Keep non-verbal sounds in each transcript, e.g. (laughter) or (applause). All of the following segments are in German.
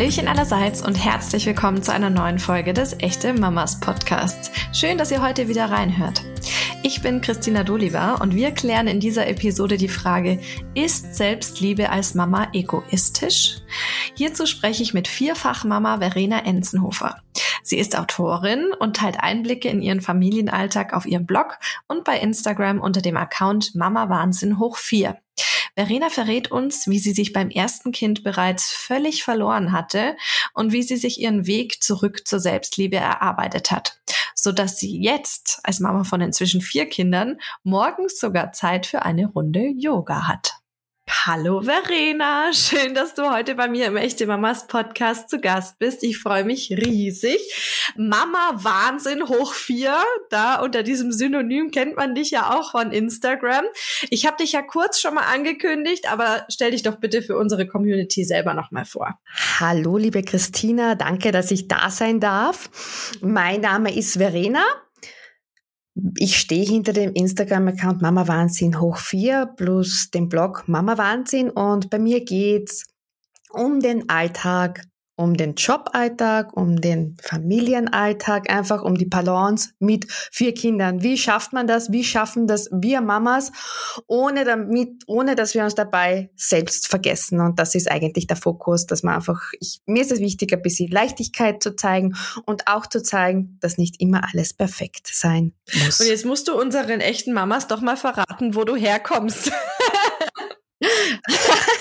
Hallöchen allerseits und herzlich willkommen zu einer neuen Folge des Echte Mamas Podcasts. Schön, dass ihr heute wieder reinhört. Ich bin Christina Doliva und wir klären in dieser Episode die Frage, ist Selbstliebe als Mama egoistisch? Hierzu spreche ich mit Vierfachmama Verena Enzenhofer. Sie ist Autorin und teilt Einblicke in ihren Familienalltag auf ihrem Blog und bei Instagram unter dem Account Mama Wahnsinn hoch 4. Verena verrät uns, wie sie sich beim ersten Kind bereits völlig verloren hatte und wie sie sich ihren Weg zurück zur Selbstliebe erarbeitet hat, so dass sie jetzt als Mama von inzwischen vier Kindern morgens sogar Zeit für eine Runde Yoga hat. Hallo Verena, schön, dass du heute bei mir im Echte Mamas Podcast zu Gast bist. Ich freue mich riesig. Mama Wahnsinn hoch vier, da unter diesem Synonym kennt man dich ja auch von Instagram. Ich habe dich ja kurz schon mal angekündigt, aber stell dich doch bitte für unsere Community selber noch mal vor. Hallo liebe Christina, danke, dass ich da sein darf. Mein Name ist Verena. Ich stehe hinter dem Instagram-Account Mama Wahnsinn hoch 4 plus dem Blog Mama Wahnsinn und bei mir geht's um den Alltag um den Joballtag, um den Familienalltag, einfach um die Balance mit vier Kindern. Wie schafft man das? Wie schaffen das wir Mamas, ohne damit, ohne dass wir uns dabei selbst vergessen? Und das ist eigentlich der Fokus, dass man einfach, ich, mir ist es wichtig, ein bisschen Leichtigkeit zu zeigen und auch zu zeigen, dass nicht immer alles perfekt sein muss. Und jetzt musst du unseren echten Mamas doch mal verraten, wo du herkommst. (laughs)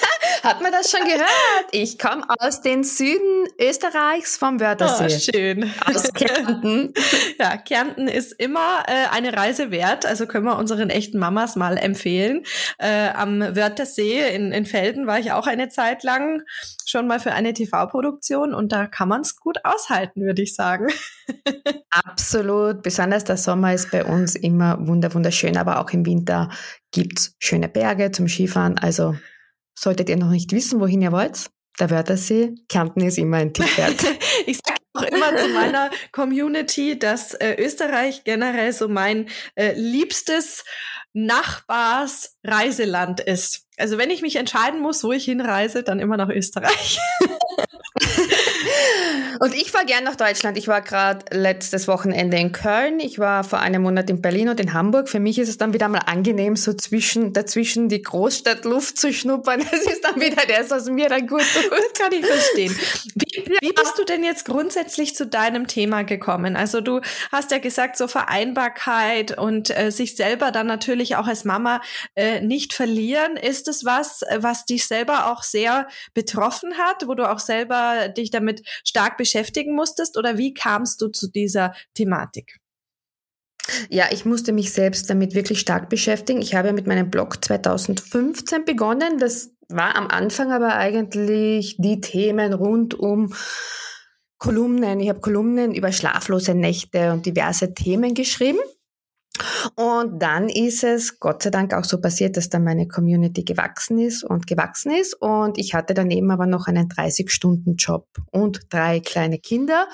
Hat man das schon gehört? Ich komme aus den Süden Österreichs vom Wörthersee. Oh, schön. Aus Kärnten. (laughs) ja, Kärnten ist immer äh, eine Reise wert. Also können wir unseren echten Mamas mal empfehlen. Äh, am Wörthersee in, in Felden war ich auch eine Zeit lang schon mal für eine TV-Produktion und da kann man es gut aushalten, würde ich sagen. (laughs) Absolut. Besonders der Sommer ist bei uns immer wunderschön, aber auch im Winter gibt's schöne Berge zum Skifahren. Also Solltet ihr noch nicht wissen, wohin ihr wollt, der Wörthersee, Kärnten ist immer ein Tipp wert. (laughs) ich sage auch immer zu meiner Community, dass äh, Österreich generell so mein äh, liebstes Nachbarsreiseland ist. Also wenn ich mich entscheiden muss, wo ich hinreise, dann immer nach Österreich. (laughs) Und ich fahre gern nach Deutschland. Ich war gerade letztes Wochenende in Köln. Ich war vor einem Monat in Berlin und in Hamburg. Für mich ist es dann wieder mal angenehm, so zwischen, dazwischen die Großstadtluft zu schnuppern. (laughs) Das ist dann wieder das, was mir dann gut tut. Das kann ich verstehen. Wie, wie bist du denn jetzt grundsätzlich zu deinem Thema gekommen? Also du hast ja gesagt, so Vereinbarkeit und äh, sich selber dann natürlich auch als Mama äh, nicht verlieren. Ist es was, was dich selber auch sehr betroffen hat, wo du auch selber dich damit stark beschäftigen musstest oder wie kamst du zu dieser Thematik? Ja, ich musste mich selbst damit wirklich stark beschäftigen. Ich habe mit meinem Blog 2015 begonnen. Das war am Anfang aber eigentlich die Themen rund um Kolumnen. Ich habe Kolumnen über schlaflose Nächte und diverse Themen geschrieben. Und dann ist es Gott sei Dank auch so passiert, dass dann meine Community gewachsen ist und gewachsen ist. Und ich hatte daneben aber noch einen 30-Stunden-Job und drei kleine Kinder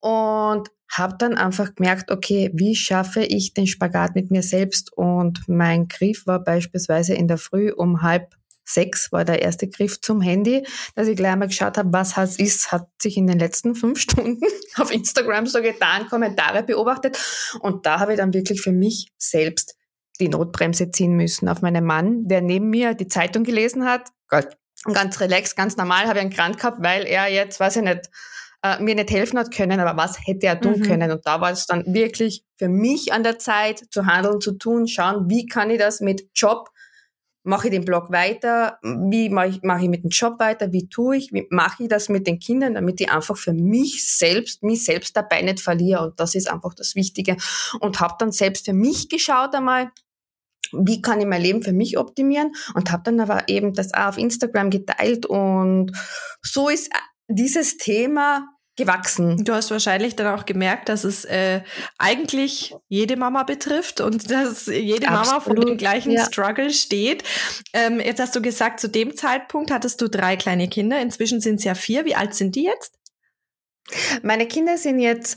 und habe dann einfach gemerkt, okay, wie schaffe ich den Spagat mit mir selbst? Und mein Griff war beispielsweise in der Früh um halb sechs war der erste Griff zum Handy, dass ich gleich mal geschaut habe, was hat ist, hat sich in den letzten fünf (laughs) Stunden auf Instagram so getan, Kommentare beobachtet. Und da habe ich dann wirklich für mich selbst die Notbremse ziehen müssen auf meinen Mann, der neben mir die Zeitung gelesen hat. Ganz relaxed, ganz normal, habe ich einen Krank gehabt, weil er jetzt, weiß ich nicht, äh, mir nicht helfen hat können, aber was hätte er tun mhm. können? Und da war es dann wirklich für mich an der Zeit zu handeln, zu tun, schauen, wie kann ich das mit Job mache ich den Blog weiter, wie mache ich, mache ich mit dem Job weiter, wie tue ich, wie mache ich das mit den Kindern, damit ich einfach für mich selbst, mich selbst dabei nicht verliere? Und das ist einfach das Wichtige. Und habe dann selbst für mich geschaut einmal, wie kann ich mein Leben für mich optimieren? Und habe dann aber eben das auch auf Instagram geteilt. Und so ist dieses Thema gewachsen. Du hast wahrscheinlich dann auch gemerkt, dass es äh, eigentlich jede Mama betrifft und (laughs) dass jede Absolut. Mama vor dem gleichen ja. Struggle steht. Ähm, jetzt hast du gesagt, zu dem Zeitpunkt hattest du drei kleine Kinder. Inzwischen sind es ja vier. Wie alt sind die jetzt? Meine Kinder sind jetzt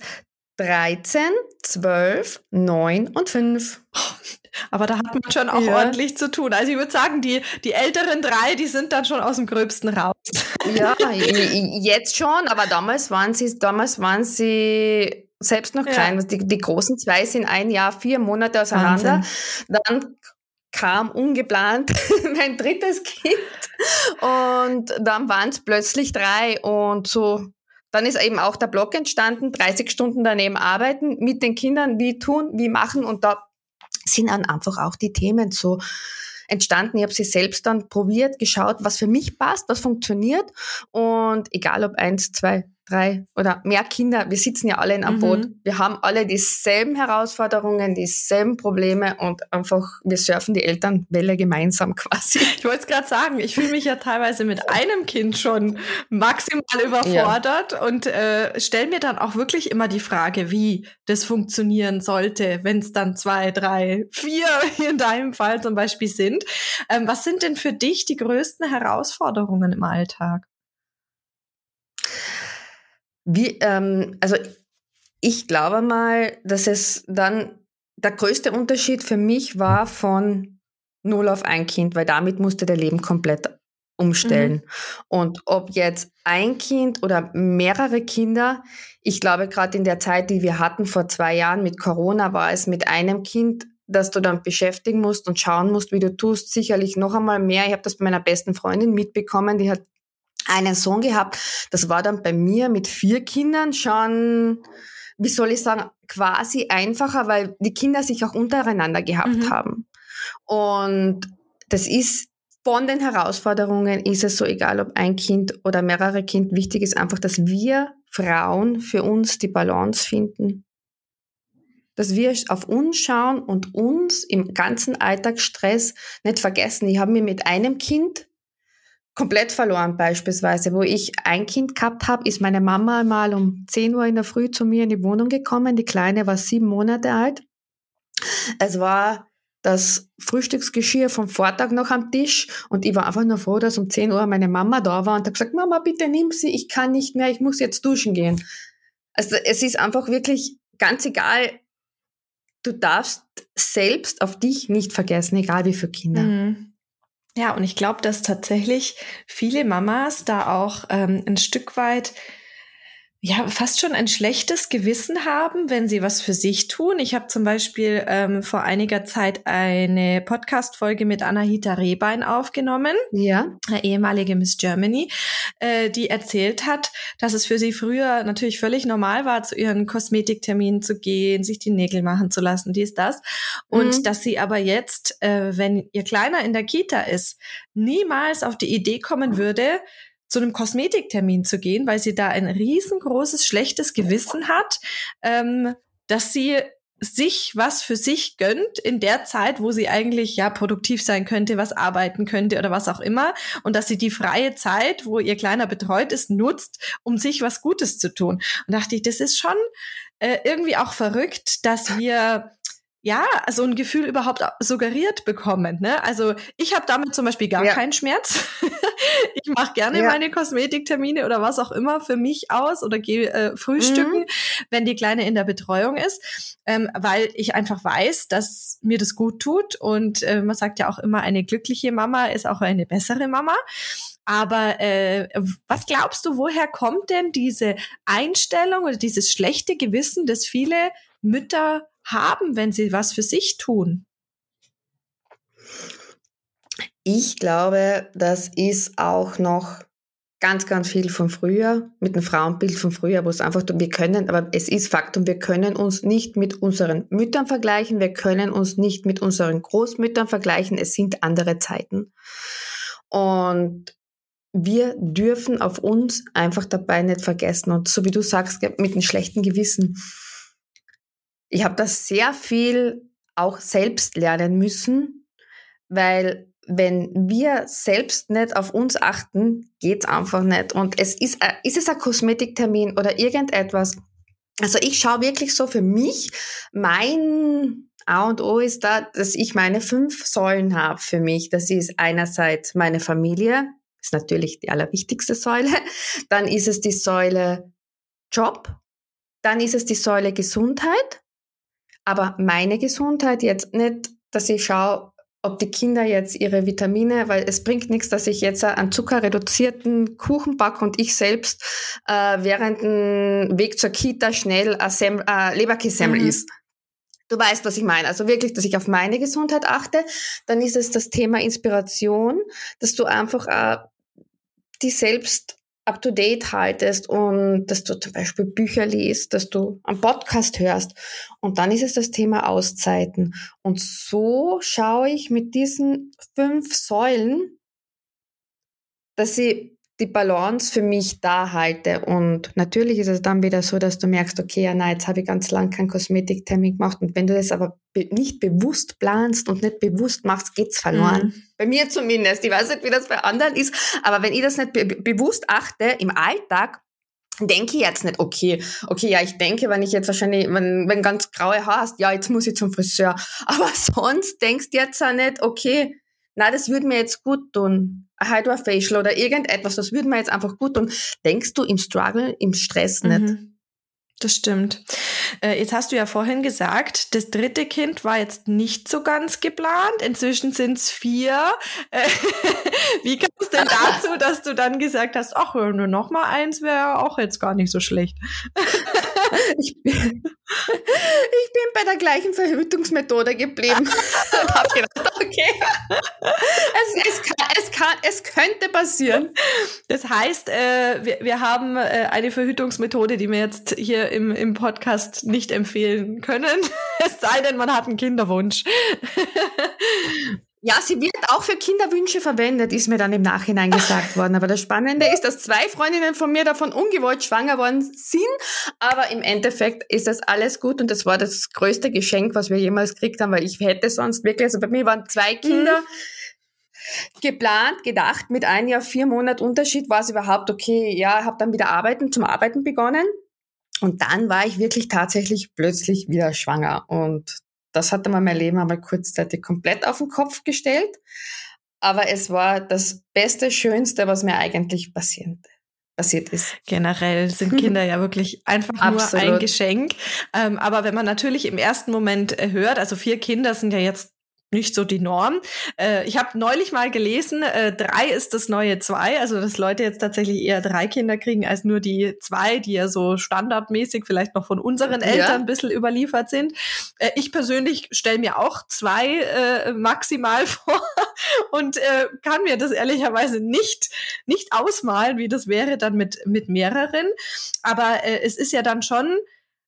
13, 12, 9 und 5. (laughs) Aber da hat man schon auch ja. ordentlich zu tun. Also ich würde sagen, die, die älteren drei, die sind dann schon aus dem Gröbsten raus. (laughs) Ja, jetzt schon, aber damals waren sie, damals waren sie selbst noch klein. Ja. Die, die großen zwei sind ein Jahr, vier Monate auseinander. Wahnsinn. Dann kam ungeplant (laughs) mein drittes Kind und dann waren es plötzlich drei und so dann ist eben auch der Blog entstanden, 30 Stunden daneben arbeiten, mit den Kindern, wie tun, wie machen und da sind dann einfach auch die Themen so entstanden. Ich habe sie selbst dann probiert, geschaut, was für mich passt, was funktioniert und egal ob eins, zwei, drei oder mehr Kinder, wir sitzen ja alle in einem mhm. Boot. Wir haben alle dieselben Herausforderungen, dieselben Probleme und einfach, wir surfen die Elternwelle gemeinsam (laughs) quasi. Ich wollte es gerade sagen, ich fühle mich ja teilweise mit einem Kind schon maximal überfordert ja. und äh, stelle mir dann auch wirklich immer die Frage, wie das funktionieren sollte, wenn es dann zwei, drei, vier (laughs) in deinem Fall zum Beispiel sind. Ähm, was sind denn für dich die größten Herausforderungen im Alltag? Wie, ähm, also ich glaube mal, dass es dann der größte Unterschied für mich war von null auf ein Kind, weil damit musste der Leben komplett umstellen. Mhm. Und ob jetzt ein Kind oder mehrere Kinder, ich glaube gerade in der Zeit, die wir hatten vor zwei Jahren mit Corona, war es mit einem Kind, dass du dann beschäftigen musst und schauen musst, wie du tust, sicherlich noch einmal mehr. Ich habe das bei meiner besten Freundin mitbekommen, die hat einen Sohn gehabt. Das war dann bei mir mit vier Kindern schon, wie soll ich sagen, quasi einfacher, weil die Kinder sich auch untereinander gehabt mhm. haben. Und das ist von den Herausforderungen ist es so egal, ob ein Kind oder mehrere Kind. Wichtig ist einfach, dass wir Frauen für uns die Balance finden. Dass wir auf uns schauen und uns im ganzen Alltagsstress nicht vergessen. Ich habe mir mit einem Kind komplett verloren beispielsweise. Wo ich ein Kind gehabt habe, ist meine Mama mal um 10 Uhr in der Früh zu mir in die Wohnung gekommen. Die Kleine war sieben Monate alt. Es war das Frühstücksgeschirr vom Vortag noch am Tisch und ich war einfach nur froh, dass um 10 Uhr meine Mama da war und hat gesagt, Mama, bitte nimm sie, ich kann nicht mehr, ich muss jetzt duschen gehen. Also es ist einfach wirklich ganz egal, du darfst selbst auf dich nicht vergessen, egal wie viele Kinder. Mhm. Ja, und ich glaube, dass tatsächlich viele Mamas da auch ähm, ein Stück weit ja fast schon ein schlechtes Gewissen haben, wenn sie was für sich tun. Ich habe zum Beispiel ähm, vor einiger Zeit eine Podcast-Folge mit Anahita Rehbein aufgenommen, ja. ehemalige Miss Germany, äh, die erzählt hat, dass es für sie früher natürlich völlig normal war, zu ihren Kosmetikterminen zu gehen, sich die Nägel machen zu lassen, dies, das. Und mhm. dass sie aber jetzt, äh, wenn ihr Kleiner in der Kita ist, niemals auf die Idee kommen würde, zu einem Kosmetiktermin zu gehen, weil sie da ein riesengroßes schlechtes Gewissen hat, ähm, dass sie sich was für sich gönnt in der Zeit, wo sie eigentlich ja produktiv sein könnte, was arbeiten könnte oder was auch immer und dass sie die freie Zeit, wo ihr Kleiner betreut ist, nutzt, um sich was Gutes zu tun. Und dachte ich, das ist schon äh, irgendwie auch verrückt, dass wir ja, so ein Gefühl überhaupt suggeriert bekommen. Ne? Also ich habe damit zum Beispiel gar ja. keinen Schmerz. (laughs) ich mache gerne ja. meine Kosmetiktermine oder was auch immer für mich aus oder gehe äh, frühstücken, mhm. wenn die Kleine in der Betreuung ist, ähm, weil ich einfach weiß, dass mir das gut tut. Und äh, man sagt ja auch immer, eine glückliche Mama ist auch eine bessere Mama. Aber äh, was glaubst du, woher kommt denn diese Einstellung oder dieses schlechte Gewissen, das viele Mütter haben, wenn sie was für sich tun? Ich glaube, das ist auch noch ganz, ganz viel von früher, mit dem Frauenbild von früher, wo es einfach, wir können, aber es ist Faktum, wir können uns nicht mit unseren Müttern vergleichen, wir können uns nicht mit unseren Großmüttern vergleichen, es sind andere Zeiten. Und wir dürfen auf uns einfach dabei nicht vergessen und so wie du sagst, mit einem schlechten Gewissen ich habe das sehr viel auch selbst lernen müssen, weil wenn wir selbst nicht auf uns achten, geht's einfach nicht. Und es ist, ist es ein Kosmetiktermin oder irgendetwas. Also ich schaue wirklich so für mich, mein A und O ist da, dass ich meine fünf Säulen habe für mich. Das ist einerseits meine Familie, ist natürlich die allerwichtigste Säule. Dann ist es die Säule Job, Dann ist es die Säule Gesundheit. Aber meine Gesundheit jetzt nicht, dass ich schaue, ob die Kinder jetzt ihre Vitamine, weil es bringt nichts, dass ich jetzt einen zuckerreduzierten Kuchen backe und ich selbst äh, während dem Weg zur Kita schnell ein äh, Leberkässemmel mhm. isst. Du weißt, was ich meine. Also wirklich, dass ich auf meine Gesundheit achte. Dann ist es das Thema Inspiration, dass du einfach äh, die selbst up to date haltest und dass du zum Beispiel Bücher liest, dass du einen Podcast hörst. Und dann ist es das Thema Auszeiten. Und so schaue ich mit diesen fünf Säulen, dass ich die Balance für mich da halte. Und natürlich ist es dann wieder so, dass du merkst, okay, ja, nein, jetzt habe ich ganz lang keinen Kosmetiktermin gemacht. Und wenn du das aber be nicht bewusst planst und nicht bewusst machst, geht's verloren. Mhm. Bei mir zumindest. Ich weiß nicht, wie das bei anderen ist. Aber wenn ich das nicht be bewusst achte im Alltag, denke ich jetzt nicht, okay, okay, ja, ich denke, wenn ich jetzt wahrscheinlich, wenn, wenn ganz graue Haare hast, ja, jetzt muss ich zum Friseur. (laughs) Aber sonst denkst du jetzt auch nicht, okay, na, das würde mir jetzt gut tun. Ein Facial oder irgendetwas, das würde mir jetzt einfach gut tun. Denkst du im Struggle, im Stress nicht? Mhm. Das stimmt. Äh, jetzt hast du ja vorhin gesagt, das dritte Kind war jetzt nicht so ganz geplant. Inzwischen sind es vier. Äh, (laughs) wie kam es denn dazu, dass du dann gesagt hast, ach, nur noch mal eins wäre auch jetzt gar nicht so schlecht? (laughs) (laughs) ich, bin, ich bin bei der gleichen Verhütungsmethode geblieben. und (laughs) hab gedacht, (laughs) okay, es, es, kann, es, kann, es könnte passieren. Das heißt, äh, wir, wir haben äh, eine Verhütungsmethode, die wir jetzt hier im, im Podcast nicht empfehlen können. es sei denn, man hat einen Kinderwunsch. Ja, sie wird auch für Kinderwünsche verwendet, ist mir dann im Nachhinein gesagt worden. Aber das Spannende ist, dass zwei Freundinnen von mir davon ungewollt schwanger worden sind. Aber im Endeffekt ist das alles gut und das war das größte Geschenk, was wir jemals gekriegt haben, weil ich hätte sonst wirklich, also bei mir waren zwei Kinder. Mhm geplant, gedacht, mit ein Jahr, vier Monat Unterschied war es überhaupt okay. Ja, habe dann wieder arbeiten, zum Arbeiten begonnen. Und dann war ich wirklich tatsächlich plötzlich wieder schwanger. Und das hatte mal mein Leben einmal kurzzeitig komplett auf den Kopf gestellt. Aber es war das Beste, Schönste, was mir eigentlich passiert, passiert ist. Generell sind (laughs) Kinder ja wirklich einfach nur ein Geschenk. Ähm, aber wenn man natürlich im ersten Moment äh, hört, also vier Kinder sind ja jetzt nicht so die Norm. Äh, ich habe neulich mal gelesen, äh, drei ist das neue zwei, also dass Leute jetzt tatsächlich eher drei Kinder kriegen als nur die zwei, die ja so standardmäßig vielleicht noch von unseren Eltern ja. ein bisschen überliefert sind. Äh, ich persönlich stelle mir auch zwei äh, maximal (laughs) vor und äh, kann mir das ehrlicherweise nicht, nicht ausmalen, wie das wäre dann mit, mit mehreren. Aber äh, es ist ja dann schon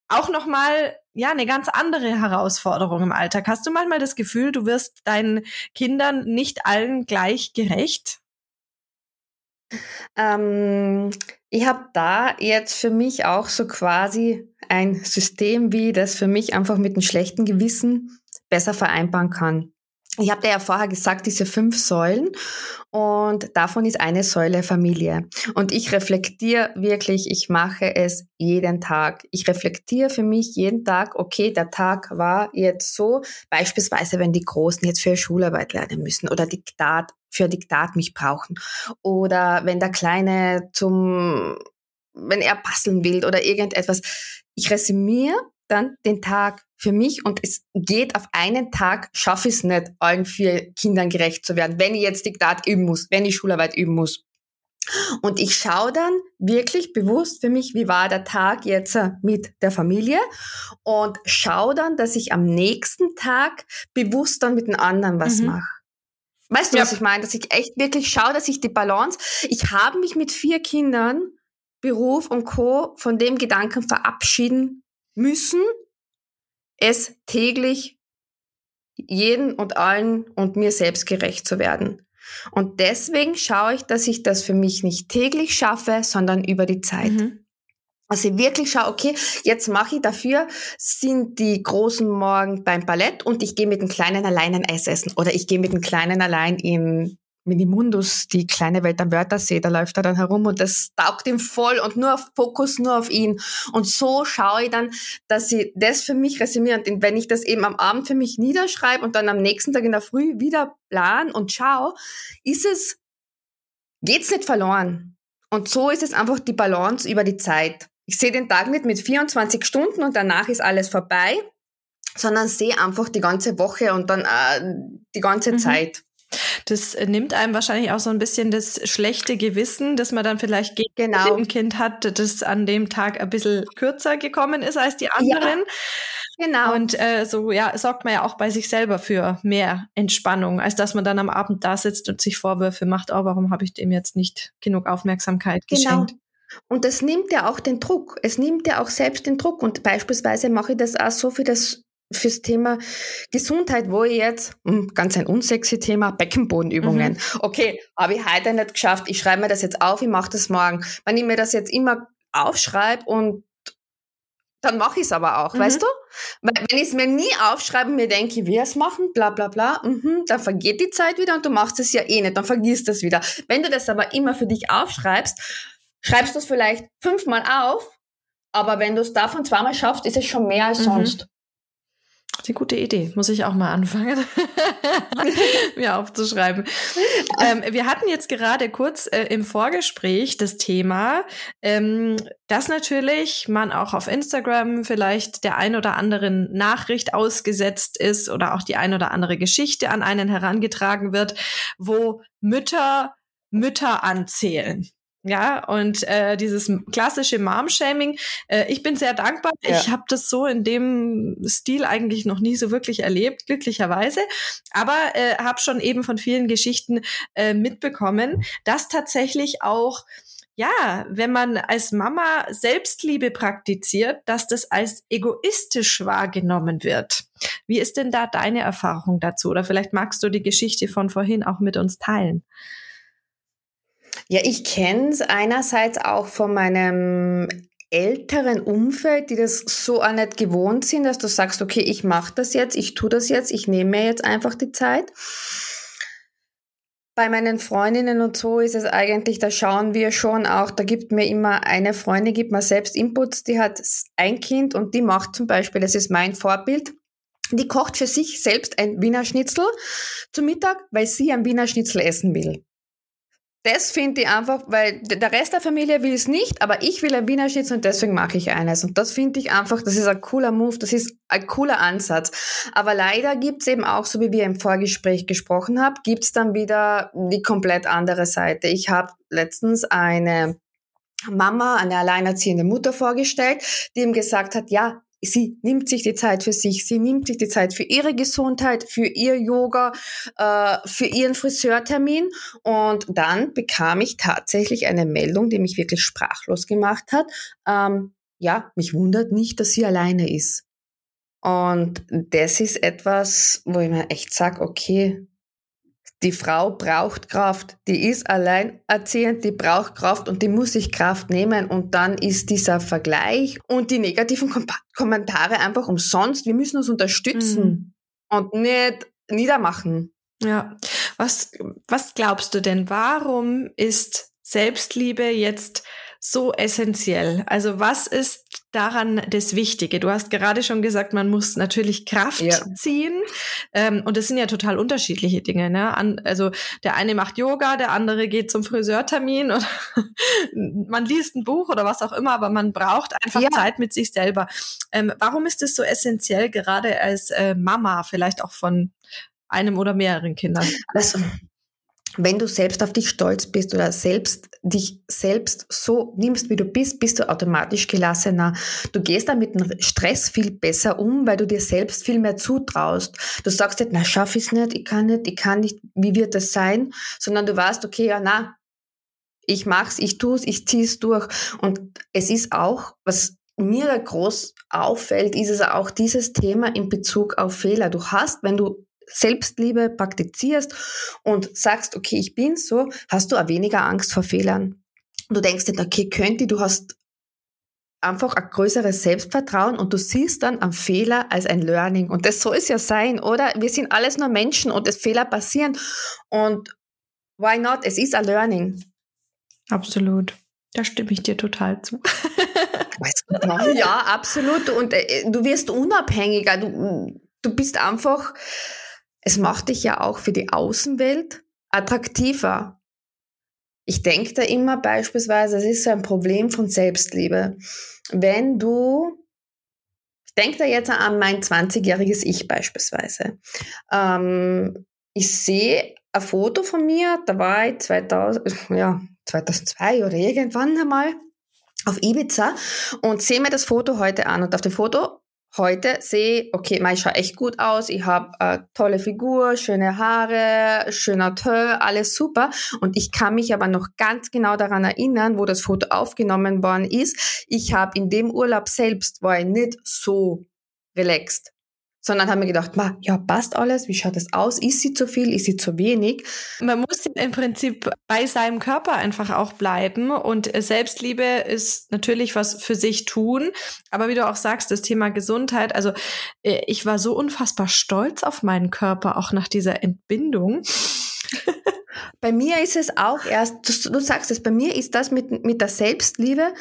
auch noch mal ja eine ganz andere Herausforderung im Alltag. Hast du manchmal das Gefühl, du wirst deinen Kindern nicht allen gleich gerecht? Ähm, ich habe da jetzt für mich auch so quasi ein System, wie das für mich einfach mit einem schlechten Gewissen besser vereinbaren kann. Ich habe dir ja vorher gesagt, diese fünf Säulen und davon ist eine Säule Familie. Und ich reflektiere wirklich, ich mache es jeden Tag. Ich reflektiere für mich jeden Tag, okay, der Tag war jetzt so, beispielsweise wenn die Großen jetzt für Schularbeit lernen müssen oder Diktat, für Diktat mich brauchen oder wenn der Kleine zum, wenn er basteln will oder irgendetwas. Ich resümiere dann den Tag für mich und es geht auf einen Tag, schaffe ich es nicht, allen vier Kindern gerecht zu werden, wenn ich jetzt Diktat üben muss, wenn ich Schularbeit üben muss. Und ich schaue dann wirklich bewusst für mich, wie war der Tag jetzt mit der Familie und schaue dann, dass ich am nächsten Tag bewusst dann mit den anderen was mhm. mache. Weißt du, ja. was ich meine? Dass ich echt wirklich schaue, dass ich die Balance, ich habe mich mit vier Kindern, Beruf und Co. von dem Gedanken verabschieden müssen, es täglich jeden und allen und mir selbst gerecht zu werden. Und deswegen schaue ich, dass ich das für mich nicht täglich schaffe, sondern über die Zeit. Mhm. Also ich wirklich schaue, okay, jetzt mache ich dafür, sind die großen morgen beim Ballett und ich gehe mit dem Kleinen allein ein Eis essen oder ich gehe mit dem Kleinen allein in Minimundus, die kleine Welt am Wörthersee, da läuft er dann herum und das taugt ihm voll und nur auf Fokus, nur auf ihn. Und so schaue ich dann, dass ich das für mich resümiere. Und wenn ich das eben am Abend für mich niederschreibe und dann am nächsten Tag in der Früh wieder plan und schaue, ist es, geht's nicht verloren. Und so ist es einfach die Balance über die Zeit. ich sehe den Tag nicht mit 24 Stunden und danach ist alles vorbei, sondern sehe einfach die ganze Woche und dann äh, die ganze mhm. Zeit. Das nimmt einem wahrscheinlich auch so ein bisschen das schlechte Gewissen, dass man dann vielleicht gegen genau. ein Kind hat, das an dem Tag ein bisschen kürzer gekommen ist als die anderen. Ja, genau. Und äh, so ja, sorgt man ja auch bei sich selber für mehr Entspannung, als dass man dann am Abend da sitzt und sich Vorwürfe macht, oh, warum habe ich dem jetzt nicht genug Aufmerksamkeit genau. geschenkt. Und das nimmt ja auch den Druck. Es nimmt ja auch selbst den Druck. Und beispielsweise mache ich das auch so für das fürs Thema Gesundheit, wo ich jetzt, hm, ganz ein unsexy Thema, Beckenbodenübungen. Mhm. Okay, habe ich heute nicht geschafft, ich schreibe mir das jetzt auf, ich mache das morgen. Wenn ich mir das jetzt immer aufschreibe und dann mache ich es aber auch, mhm. weißt du? Weil wenn ich es mir nie aufschreibe und mir denke, wie es machen, bla bla bla, mhm, dann vergeht die Zeit wieder und du machst es ja eh nicht, dann vergisst es wieder. Wenn du das aber immer für dich aufschreibst, schreibst du es vielleicht fünfmal auf, aber wenn du es davon zweimal schaffst, ist es schon mehr als mhm. sonst. Die gute Idee, muss ich auch mal anfangen, (laughs) mir aufzuschreiben. (laughs) Ähm, wir hatten jetzt gerade kurz äh, im Vorgespräch das Thema, ähm, dass natürlich man auch auf Instagram vielleicht der ein oder anderen Nachricht ausgesetzt ist oder auch die ein oder andere Geschichte an einen herangetragen wird, wo Mütter Mütter anzählen. Ja, und äh, dieses klassische Mom-Shaming, äh, ich bin sehr dankbar. Ja. Ich habe das so in dem Stil eigentlich noch nie so wirklich erlebt, glücklicherweise. Aber äh, habe schon eben von vielen Geschichten äh, mitbekommen, dass tatsächlich auch ja, wenn man als Mama Selbstliebe praktiziert, dass das als egoistisch wahrgenommen wird. Wie ist denn da deine Erfahrung dazu? Oder vielleicht magst du die Geschichte von vorhin auch mit uns teilen. Ja, ich kenne es einerseits auch von meinem älteren Umfeld, die das so auch nicht gewohnt sind, dass du sagst, okay, ich mache das jetzt, ich tue das jetzt, ich nehme mir jetzt einfach die Zeit. Bei meinen Freundinnen und so ist es eigentlich, da schauen wir schon auch, da gibt mir immer eine Freundin, gibt mir selbst Inputs, die hat ein Kind und die macht zum Beispiel, das ist mein Vorbild, die kocht für sich selbst ein Wiener Schnitzel zum Mittag, weil sie ein Wiener Schnitzel essen will das finde ich einfach, weil der Rest der Familie will es nicht, aber ich will ein Wiener Schnitzel und deswegen mache ich eines. Und das finde ich einfach, das ist ein cooler Move, das ist ein cooler Ansatz. Aber leider gibt es eben auch, so wie wir im Vorgespräch gesprochen haben, gibt es dann wieder die komplett andere Seite. Ich habe letztens eine Mama, eine alleinerziehende Mutter vorgestellt, die ihm gesagt hat, ja, sie nimmt sich die Zeit für sich, sie nimmt sich die Zeit für ihre Gesundheit, für ihr Yoga, äh, für ihren Friseurtermin. Und dann bekam ich tatsächlich eine Meldung, die mich wirklich sprachlos gemacht hat. Ähm, ja, mich wundert nicht, dass sie alleine ist. Und das ist etwas, wo ich mir echt sage, okay, die Frau braucht Kraft, die ist alleinerziehend, die braucht Kraft und die muss sich Kraft nehmen und dann ist dieser Vergleich und die negativen Kom Kommentare einfach umsonst. Wir müssen uns unterstützen mhm. und nicht niedermachen. Ja, was, was glaubst du denn? Warum ist Selbstliebe jetzt so essentiell? Also was ist daran das Wichtige? Du hast gerade schon gesagt, man muss natürlich Kraft ja. ziehen. Ähm, und das sind ja total unterschiedliche Dinge. Ne? An, also der eine macht Yoga, der andere geht zum Friseurtermin oder (laughs) man liest ein Buch oder was auch immer, aber man braucht einfach ja. Zeit mit sich selber. Ähm, warum ist das so essentiell, gerade als äh, Mama, vielleicht auch von einem oder mehreren Kindern? Also, wenn du selbst auf dich stolz bist oder selbst dich selbst so nimmst, wie du bist, bist du automatisch gelassener. Du gehst dann mit dem Stress viel besser um, weil du dir selbst viel mehr zutraust. Du sagst nicht, na, schaff ich's nicht, ich kann nicht, ich kann nicht, wie wird das sein? Sondern du weißt, okay, ja, na, ich mach's, ich tu's, ich zieh's durch. Und es ist auch, was mir da groß auffällt, ist es auch dieses Thema in Bezug auf Fehler. Du hast, wenn du Selbstliebe praktizierst und sagst, okay, ich bin so, hast du auch weniger Angst vor Fehlern. Du denkst nicht, okay, könnte, du hast einfach ein größeres Selbstvertrauen und du siehst dann am Fehler als ein Learning. Und das soll es ja sein, oder? Wir sind alles nur Menschen und es Fehler passieren. Und why not? Es ist ein Learning. Absolut. Da stimme ich dir total zu. (laughs) ja, absolut. Und äh, du wirst unabhängiger. Du, du bist einfach es macht dich ja auch für die Außenwelt attraktiver. ich denke da immer beispielsweise, es ist so ein Problem von Selbstliebe. Wenn du, ich denke da jetzt an mein 20-jähriges Ich beispielsweise. Ähm, ich sehe ein Foto von mir, da war ich 2000, (laughs) ja, 2002 oder irgendwann einmal auf Ibiza und sehe mir das Foto heute an. Und auf dem Foto heute sehe, okay, ich schaue echt gut aus, ich habe eine tolle Figur, schöne Haare, schöner Tö, alles super. Und ich kann mich aber noch ganz genau daran erinnern, wo das Foto aufgenommen worden ist. Ich habe in dem Urlaub selbst, war ich nicht so relaxed sondern haben mir gedacht, ma, ja, passt alles, wie schaut das aus? Ist sie zu viel, ist sie zu wenig? Man muss im Prinzip bei seinem Körper einfach auch bleiben und Selbstliebe ist natürlich was für sich tun, aber wie du auch sagst, das Thema Gesundheit, also äh, ich war so unfassbar stolz auf meinen Körper, auch nach dieser Entbindung. (laughs) bei mir ist es auch erst, du, du sagst es, bei mir ist das mit, mit der Selbstliebe,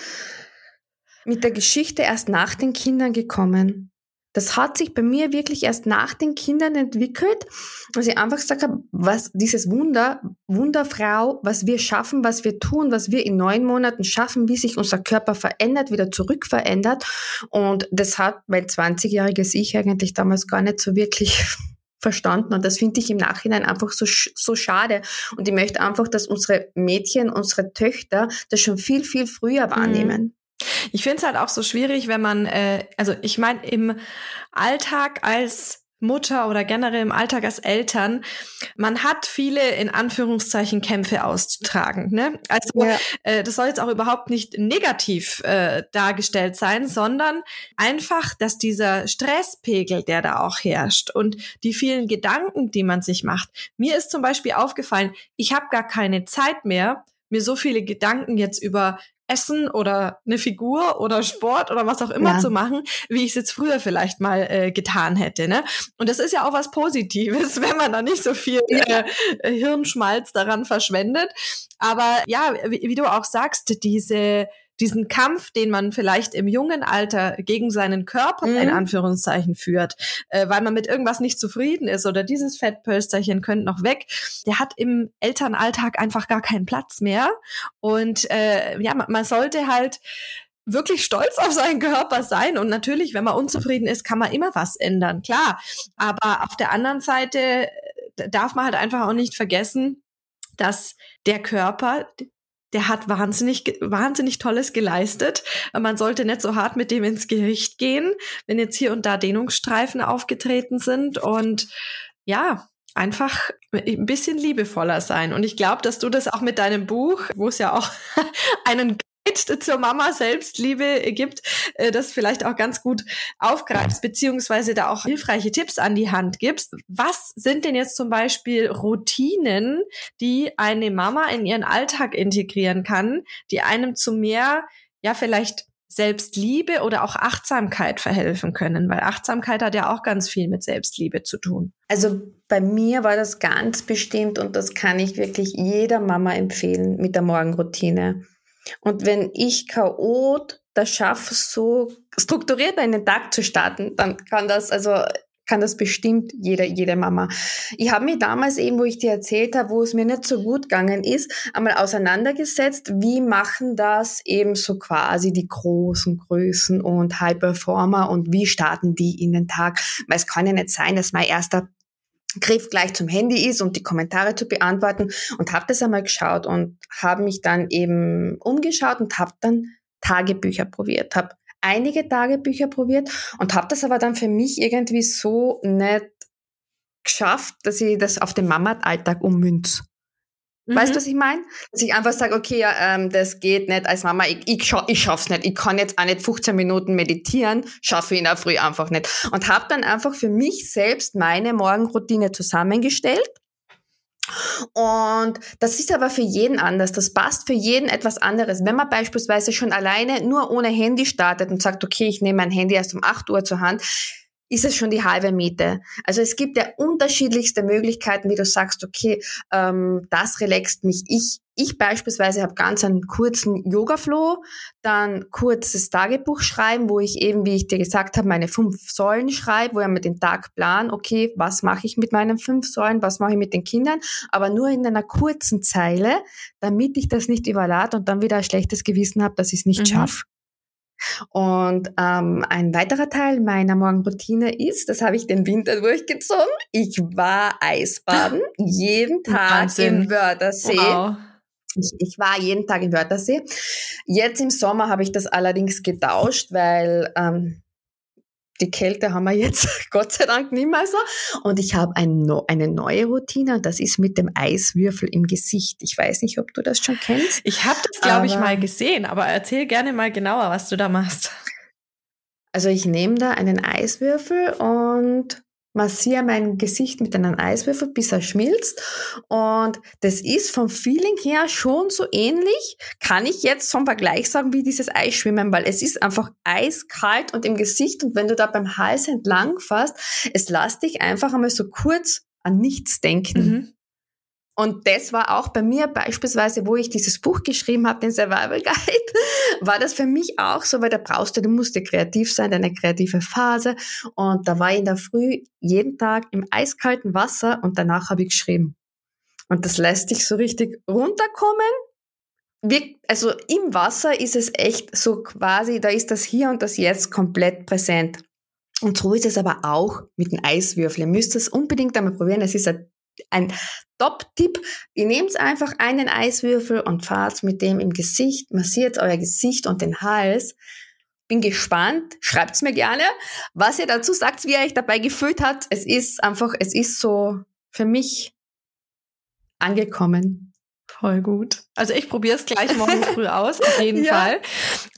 mit der Geschichte erst nach den Kindern gekommen. Das hat sich bei mir wirklich erst nach den Kindern entwickelt, dass ich einfach gesagt habe, was dieses Wunder, Wunderfrau, was wir schaffen, was wir tun, was wir in neun Monaten schaffen, wie sich unser Körper verändert, wieder zurückverändert. Und das hat mein 20-jähriges Ich eigentlich damals gar nicht so wirklich (laughs) verstanden. Und das finde ich im Nachhinein einfach so, so schade. Und ich möchte einfach, dass unsere Mädchen, unsere Töchter das schon viel, viel früher mhm. wahrnehmen. Mhm. Ich finde es halt auch so schwierig, wenn man, äh, also ich meine, im Alltag als Mutter oder generell im Alltag als Eltern, man hat viele in Anführungszeichen Kämpfe auszutragen. Ne? Also ja. äh, das soll jetzt auch überhaupt nicht negativ äh, dargestellt sein, sondern einfach, dass dieser Stresspegel, der da auch herrscht und die vielen Gedanken, die man sich macht. Mir ist zum Beispiel aufgefallen, ich habe gar keine Zeit mehr, mir so viele Gedanken jetzt über Essen oder eine Figur oder Sport oder was auch immer ja. zu machen, wie ich es jetzt früher vielleicht mal äh, getan hätte. Ne? Und das ist ja auch was Positives, (laughs) wenn man da nicht so viel äh, Hirnschmalz daran verschwendet. Aber ja, wie, wie du auch sagst, diese diesen Kampf, den man vielleicht im jungen Alter gegen seinen Körper mhm. in Anführungszeichen führt, äh, weil man mit irgendwas nicht zufrieden ist oder dieses Fettpölsterchen könnte noch weg, der hat im Elternalltag einfach gar keinen Platz mehr. Und äh, ja, man, man sollte halt wirklich stolz auf seinen Körper sein. Und natürlich, wenn man unzufrieden ist, kann man immer was ändern, klar. Aber auf der anderen Seite äh, darf man halt einfach auch nicht vergessen, dass der Körper, der hat wahnsinnig, wahnsinnig Tolles geleistet. Man sollte nicht so hart mit dem ins Gericht gehen, wenn jetzt hier und da Dehnungsstreifen aufgetreten sind und ja, einfach ein bisschen liebevoller sein. Und ich glaube, dass du das auch mit deinem Buch, wo es ja auch (laughs) einen zur Mama Selbstliebe gibt, äh, das vielleicht auch ganz gut aufgreifst, beziehungsweise da auch hilfreiche Tipps an die Hand gibst. Was sind denn jetzt zum Beispiel Routinen, die eine Mama in ihren Alltag integrieren kann, die einem zu mehr, ja, vielleicht Selbstliebe oder auch Achtsamkeit verhelfen können, weil Achtsamkeit hat ja auch ganz viel mit Selbstliebe zu tun. Also bei mir war das ganz bestimmt und das kann ich wirklich jeder Mama empfehlen mit der Morgenroutine. Und wenn ich chaot das schaffe, so strukturiert einen Tag zu starten, dann kann das, also kann das bestimmt jede, jede Mama. Ich habe mich damals eben, wo ich dir erzählt habe, wo es mir nicht so gut gegangen ist, einmal auseinandergesetzt, wie machen das eben so quasi die großen Größen und High Performer und wie starten die in den Tag? Weil es kann ja nicht sein, dass mein erster Griff gleich zum Handy ist, um die Kommentare zu beantworten und habe das einmal geschaut und habe mich dann eben umgeschaut und habe dann Tagebücher probiert, habe einige Tagebücher probiert und habe das aber dann für mich irgendwie so nicht geschafft, dass ich das auf den Mama-Alltag ummünze. Mhm. Weißt du, was ich meine? Dass ich einfach sage, okay, ja, ähm, das geht nicht als Mama, ich, ich, scha ich schaff's nicht. Ich kann jetzt auch nicht 15 Minuten meditieren, schaffe ich in der Früh einfach nicht. Und habe dann einfach für mich selbst meine Morgenroutine zusammengestellt. Und das ist aber für jeden anders. Das passt für jeden etwas anderes. Wenn man beispielsweise schon alleine nur ohne Handy startet und sagt, okay, ich nehme mein Handy erst um 8 Uhr zur Hand, ist es schon die halbe Miete. Also es gibt ja unterschiedlichste Möglichkeiten, wie du sagst, okay, ähm, das relaxt mich. Ich ich beispielsweise habe ganz einen kurzen Yoga-Flow, dann kurzes Tagebuch schreiben, wo ich eben, wie ich dir gesagt habe, meine fünf Säulen schreibe, wo ich mir den Tag plan, okay, was mache ich mit meinen fünf Säulen, was mache ich mit den Kindern, aber nur in einer kurzen Zeile, damit ich das nicht überlade und dann wieder ein schlechtes Gewissen habe, dass ich es nicht mhm. schaffe. Und ähm, ein weiterer Teil meiner Morgenroutine ist, das habe ich den Winter durchgezogen, ich war Eisbaden, (gasps) jeden Tag Wahnsinn. im Wörthersee. Wow. Ich, ich war jeden Tag im Wörthersee. Jetzt im Sommer habe ich das allerdings getauscht, weil ähm, die Kälte haben wir jetzt (laughs) Gott sei Dank nicht mehr so. Und ich habe ein, eine neue Routine das ist mit dem Eiswürfel im Gesicht. Ich weiß nicht, ob du das schon kennst. Ich habe das, glaube ich, mal gesehen, aber erzähl gerne mal genauer, was du da machst. Also ich nehme da einen Eiswürfel und massiere mein Gesicht mit einem Eiswürfel, bis er schmilzt. Und das ist vom Feeling her schon so ähnlich, kann ich jetzt vom Vergleich sagen, wie dieses Eisschwimmen, weil es ist einfach eiskalt und im Gesicht und wenn du da beim Hals entlang fährst, es lässt dich einfach einmal so kurz an nichts denken. Mhm. Und das war auch bei mir beispielsweise, wo ich dieses Buch geschrieben habe, den Survival Guide, (laughs) war das für mich auch so, weil da brauchst du, du musst ja kreativ sein, deine kreative Phase. Und da war ich in der Früh jeden Tag im eiskalten Wasser und danach habe ich geschrieben. Und das lässt dich so richtig runterkommen. Wir, also im Wasser ist es echt so quasi, da ist das Hier und das Jetzt komplett präsent. Und so ist es aber auch mit den Eiswürfeln. Ihr müsst es unbedingt einmal probieren. Es ist ein ein Top-Tipp. Ihr nehmt einfach einen Eiswürfel und fahrt mit dem im Gesicht, massiert euer Gesicht und den Hals. Bin gespannt. Schreibt's mir gerne, was ihr dazu sagt, wie ihr euch dabei gefühlt habt. Es ist einfach, es ist so für mich angekommen. Voll gut. Also ich probiere es gleich morgen (laughs) früh aus, auf jeden ja. Fall.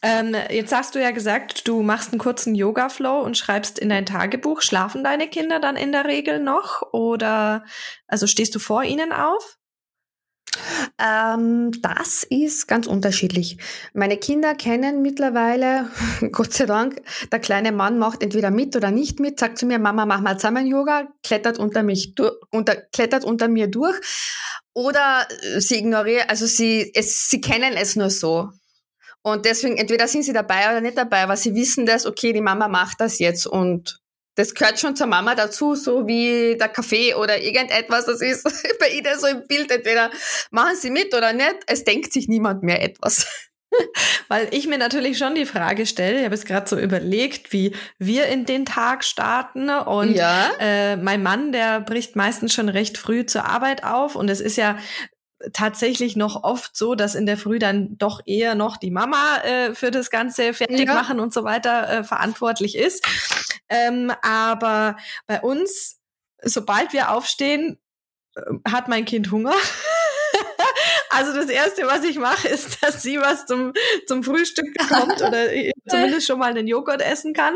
Ähm, jetzt hast du ja gesagt, du machst einen kurzen Yoga-Flow und schreibst in dein Tagebuch. Schlafen deine Kinder dann in der Regel noch? Oder also stehst du vor ihnen auf? Ähm, das ist ganz unterschiedlich. Meine Kinder kennen mittlerweile, (laughs) Gott sei Dank, der kleine Mann macht entweder mit oder nicht mit, sagt zu mir, Mama, mach mal zusammen Yoga, klettert unter mich, unter, klettert unter mir durch. Oder äh, sie ignorieren, also sie, es, sie kennen es nur so. Und deswegen, entweder sind sie dabei oder nicht dabei, aber sie wissen das, okay, die Mama macht das jetzt und das gehört schon zur Mama dazu, so wie der Kaffee oder irgendetwas. Das ist (laughs) bei ihnen so im Bild, entweder machen sie mit oder nicht. Es denkt sich niemand mehr etwas. (laughs) Weil ich mir natürlich schon die Frage stelle, ich habe es gerade so überlegt, wie wir in den Tag starten. Und ja. äh, mein Mann, der bricht meistens schon recht früh zur Arbeit auf. Und es ist ja tatsächlich noch oft so, dass in der Früh dann doch eher noch die Mama äh, für das Ganze fertig ja. machen und so weiter äh, verantwortlich ist. Ähm, aber bei uns, sobald wir aufstehen, äh, hat mein Kind Hunger. (laughs) Also das Erste, was ich mache, ist, (laughs) dass sie was zum, zum Frühstück bekommt (laughs) oder zumindest schon mal einen Joghurt essen kann.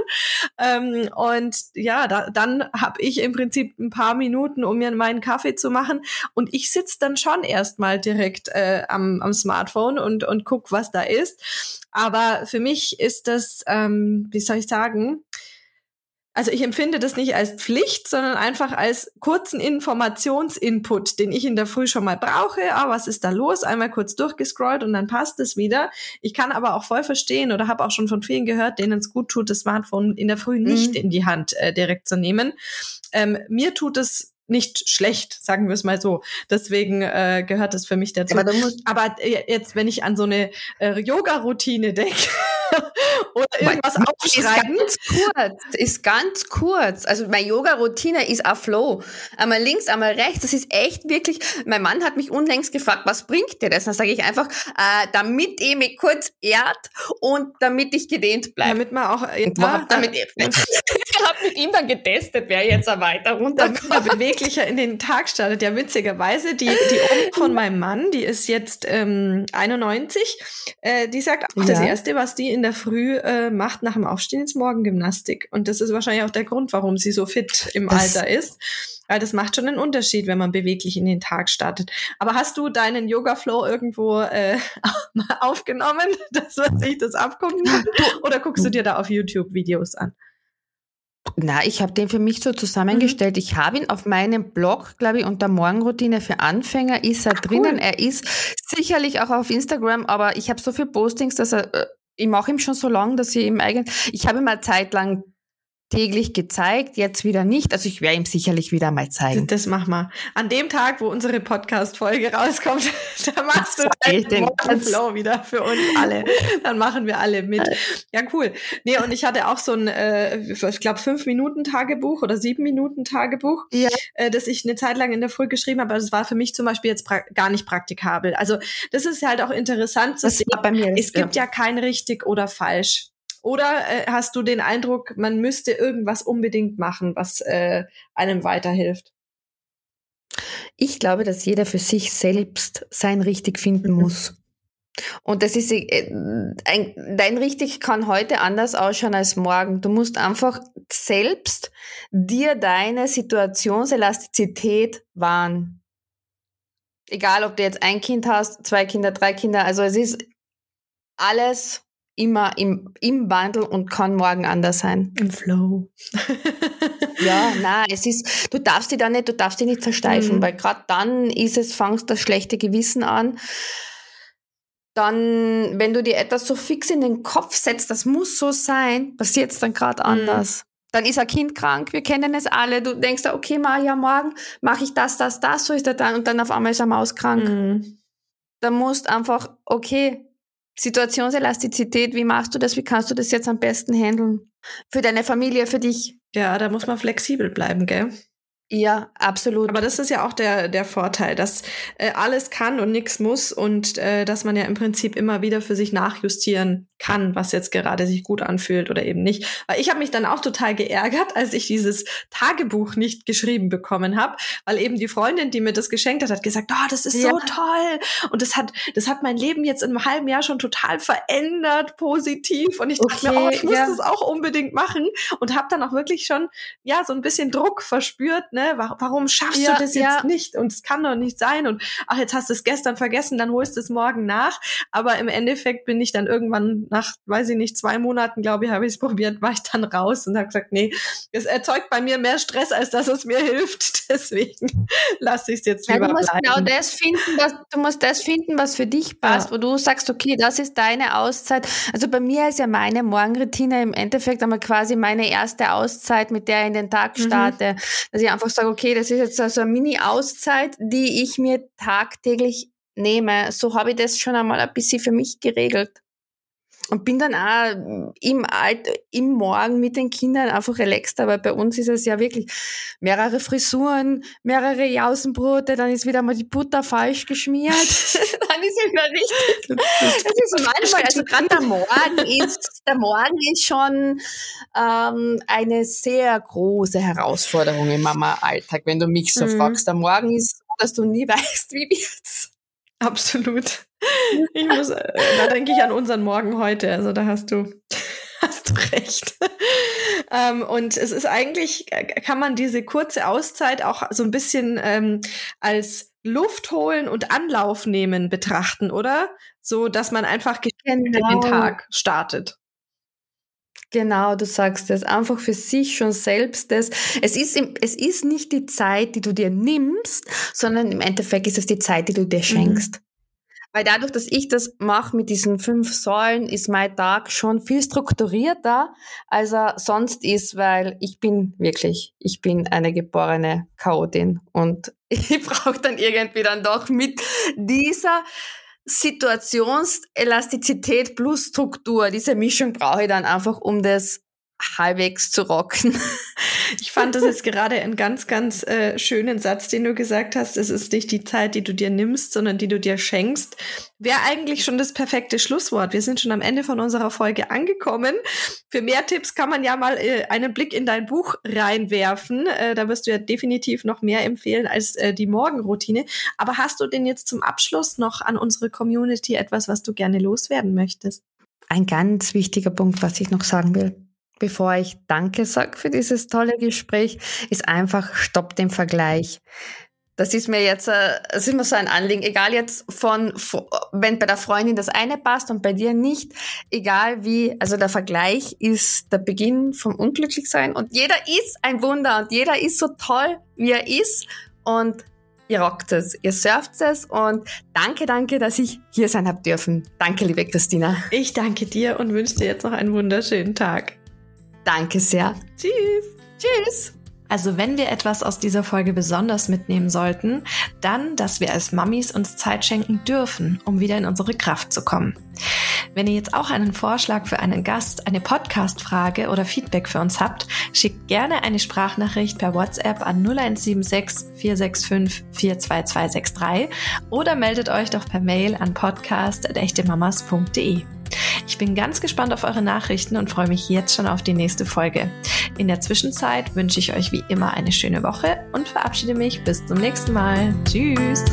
Ähm, und ja, da, dann habe ich im Prinzip ein paar Minuten, um mir meinen Kaffee zu machen. Und ich sitze dann schon erstmal direkt äh, am, am Smartphone und, und guck, was da ist. Aber für mich ist das, ähm, wie soll ich sagen, also ich empfinde das nicht als Pflicht, sondern einfach als kurzen Informationsinput, den ich in der Früh schon mal brauche. Ah, was ist da los? Einmal kurz durchgescrollt und dann passt es wieder. Ich kann aber auch voll verstehen oder habe auch schon von vielen gehört, denen es gut tut, das Smartphone in der Früh nicht mhm. in die Hand äh, direkt zu nehmen. Ähm, mir tut es nicht schlecht, sagen wir es mal so. Deswegen äh, gehört das für mich dazu. Aber, Aber äh, jetzt, wenn ich an so eine äh, Yoga-Routine denke (laughs) oder irgendwas mein, aufschreiben. Ist ganz kurz, ist ganz kurz. Also meine Yoga-Routine ist a Flow. Einmal links, einmal rechts. Das ist echt wirklich. Mein Mann hat mich unlängst gefragt, was bringt dir das? Dann sage ich einfach, äh, damit ich mich kurz ehrt und damit ich gedehnt bleibe. Damit man auch. Ja, hab damit, ich (laughs) habe mit ihm dann getestet, wer jetzt weiter runterkommt beweglicher (laughs) in den Tag startet. Ja, witzigerweise, die, die Oma von meinem Mann, die ist jetzt ähm, 91, äh, die sagt auch, ja. das Erste, was die in der Früh äh, macht nach dem Aufstehen, ist Morgengymnastik. Und das ist wahrscheinlich auch der Grund, warum sie so fit im das Alter ist. Weil das macht schon einen Unterschied, wenn man beweglich in den Tag startet. Aber hast du deinen Yoga-Flow irgendwo äh, (laughs) aufgenommen, (laughs) dass man sich das abgucken kann? Oder guckst du dir da auf YouTube Videos an? Na, ich habe den für mich so zusammengestellt. Mhm. Ich habe ihn auf meinem Blog, glaube ich, unter Morgenroutine für Anfänger ist er Ach, drinnen. Cool. Er ist sicherlich auch auf Instagram, aber ich habe so viele Postings, dass er, äh, ich mache ihm schon so lange, dass ich ihm eigentlich, ich habe ihm Zeit lang täglich gezeigt, jetzt wieder nicht. Also ich werde ihm sicherlich wieder mal zeigen. Das machen wir. An dem Tag, wo unsere Podcast-Folge rauskommt, (laughs) da machst du den Flow wieder für uns alle. Dann machen wir alle mit. Ja, cool. Nee, und ich hatte auch so ein, äh, ich glaube, fünf Minuten Tagebuch oder sieben Minuten Tagebuch, ja. äh, das ich eine Zeit lang in der Früh geschrieben habe. Aber das war für mich zum Beispiel jetzt gar nicht praktikabel. Also das ist halt auch interessant zu das sehen. Bei mir es gibt ja kein richtig oder falsch. Oder äh, hast du den Eindruck, man müsste irgendwas unbedingt machen, was äh, einem weiterhilft? Ich glaube, dass jeder für sich selbst sein richtig finden mhm. muss. Und das ist, äh, ein, dein richtig kann heute anders ausschauen als morgen. Du musst einfach selbst dir deine Situationselastizität wahren. Egal, ob du jetzt ein Kind hast, zwei Kinder, drei Kinder. Also es ist alles immer im, im Wandel und kann morgen anders sein. Im Flow. (laughs) ja, na, es ist, du darfst dich da nicht, du darfst dich nicht versteifen, mhm. weil gerade dann ist es, fangst das schlechte Gewissen an. Dann, wenn du dir etwas so fix in den Kopf setzt, das muss so sein, passiert es dann gerade mhm. anders. Dann ist ein Kind krank, wir kennen es alle. Du denkst, okay, ja, morgen mache ich das, das, das, so ist er dann und dann auf einmal ist er Maus krank. Mhm. Da musst einfach, okay, Situationselastizität, wie machst du das? Wie kannst du das jetzt am besten handeln? Für deine Familie, für dich? Ja, da muss man flexibel bleiben, gell? Ja, absolut. Aber das ist ja auch der, der Vorteil, dass äh, alles kann und nichts muss und äh, dass man ja im Prinzip immer wieder für sich nachjustieren kann, was jetzt gerade sich gut anfühlt oder eben nicht. Weil ich habe mich dann auch total geärgert, als ich dieses Tagebuch nicht geschrieben bekommen habe, weil eben die Freundin, die mir das geschenkt hat, hat gesagt, oh, das ist ja. so toll und das hat, das hat mein Leben jetzt in einem halben Jahr schon total verändert, positiv. Und ich dachte okay, mir, oh, ich muss ja. das auch unbedingt machen und habe dann auch wirklich schon ja so ein bisschen Druck verspürt ne, warum schaffst ja, du das jetzt nicht? Und es kann doch nicht sein. Und ach, jetzt hast du es gestern vergessen, dann holst du es morgen nach. Aber im Endeffekt bin ich dann irgendwann nach, weiß ich nicht, zwei Monaten, glaube ich, habe ich es (laughs) probiert, war ich dann raus und habe gesagt, nee, es erzeugt bei mir mehr Stress, als dass es mir (laughs) hilft. Deswegen lasse ich es jetzt lieber ja, du musst bleiben. Genau das finden, was, du musst das finden, was für dich passt, ja. wo du sagst, okay, das ist deine Auszeit. Also bei mir ist ja meine Morgenroutine im Endeffekt einmal quasi meine erste Auszeit, mit der ich in den Tag mhm. starte. Mhm. Dass ich einfach einfach sage, okay, das ist jetzt also eine Mini-Auszeit, die ich mir tagtäglich nehme. So habe ich das schon einmal ein bisschen für mich geregelt. Und bin dann auch im Alt, im Morgen mit den Kindern einfach relaxed, aber bei uns ist es ja wirklich mehrere Frisuren, mehrere Jausenbrote, dann ist wieder mal die Butter falsch geschmiert, (laughs) dann ist es wieder richtig. Das ist manchmal, also gerade der Morgen ist, der Morgen ist schon ähm, eine sehr große Herausforderung im Mama-Alltag, wenn du mich so mhm. fragst. Der Morgen ist so, dass du nie (laughs) weißt, wie wird's. Absolut. (laughs) Ich muss, äh, da denke ich an unseren Morgen heute. Also da hast du, (laughs) hast du recht. (laughs) ähm, und es ist eigentlich, äh, kann man diese kurze Auszeit auch so ein bisschen ähm, als Luft holen und Anlauf nehmen betrachten, oder? So, dass man einfach genau. den. Tag startet. Genau, du sagst es. Einfach für sich schon selbst das. Es ist, es ist nicht die Zeit, die du dir nimmst, sondern im Endeffekt ist es die Zeit, die du dir mhm. schenkst. Mhm. Weil dadurch, dass ich das mache mit diesen fünf Säulen, ist mein Tag schon viel strukturierter, als er sonst ist, weil ich bin wirklich, ich bin eine geborene Chaotin. Und (laughs) ich brauche dann irgendwie dann doch mit dieser Situationselastizität plus Struktur, diese Mischung brauche ich dann einfach, um das halbwegs zu rocken. (laughs) Ich fand das jetzt gerade einen ganz, ganz äh, schönen Satz, den du gesagt hast. Es ist nicht die Zeit, die du dir nimmst, sondern die du dir schenkst. Wäre eigentlich schon das perfekte Schlusswort. Wir sind schon am Ende von unserer Folge angekommen. Für mehr Tipps kann man ja mal äh, einen Blick in dein Buch reinwerfen. Äh, da wirst du ja definitiv noch mehr empfehlen als äh, die Morgenroutine. Aber hast du denn jetzt zum Abschluss noch an unsere Community etwas, was du gerne loswerden möchtest? Ein ganz wichtiger Punkt, was ich noch sagen will bevor ich Danke sage für dieses tolle Gespräch, ist einfach Stopp den Vergleich. Das ist mir jetzt, äh, das ist mir so ein Anliegen. Egal jetzt von, wenn bei der Freundin das eine passt und bei dir nicht, egal wie, also der Vergleich ist der Beginn vom Unglücklichsein und jeder ist ein Wunder und jeder ist so toll, wie er ist und ihr rockt es, ihr surft es und danke, danke, dass ich hier sein hab dürfen. Danke, liebe Christina. Ich danke dir und wünsche dir jetzt noch einen wunderschönen Tag. Danke sehr. Tschüss. Tschüss. Also wenn wir etwas aus dieser Folge besonders mitnehmen sollten, dann, dass wir als Mamis uns Zeit schenken dürfen, um wieder in unsere Kraft zu kommen. Wenn ihr jetzt auch einen Vorschlag für einen Gast, eine Podcast-Frage oder Feedback für uns habt, schickt gerne eine Sprachnachricht per WhatsApp an 0176 465 42263 oder meldet euch doch per Mail an podcast.echtemamas.de. Ich bin ganz gespannt auf eure Nachrichten und freue mich jetzt schon auf die nächste Folge. In der Zwischenzeit wünsche ich euch wie immer eine schöne Woche und verabschiede mich bis zum nächsten Mal. Tschüss!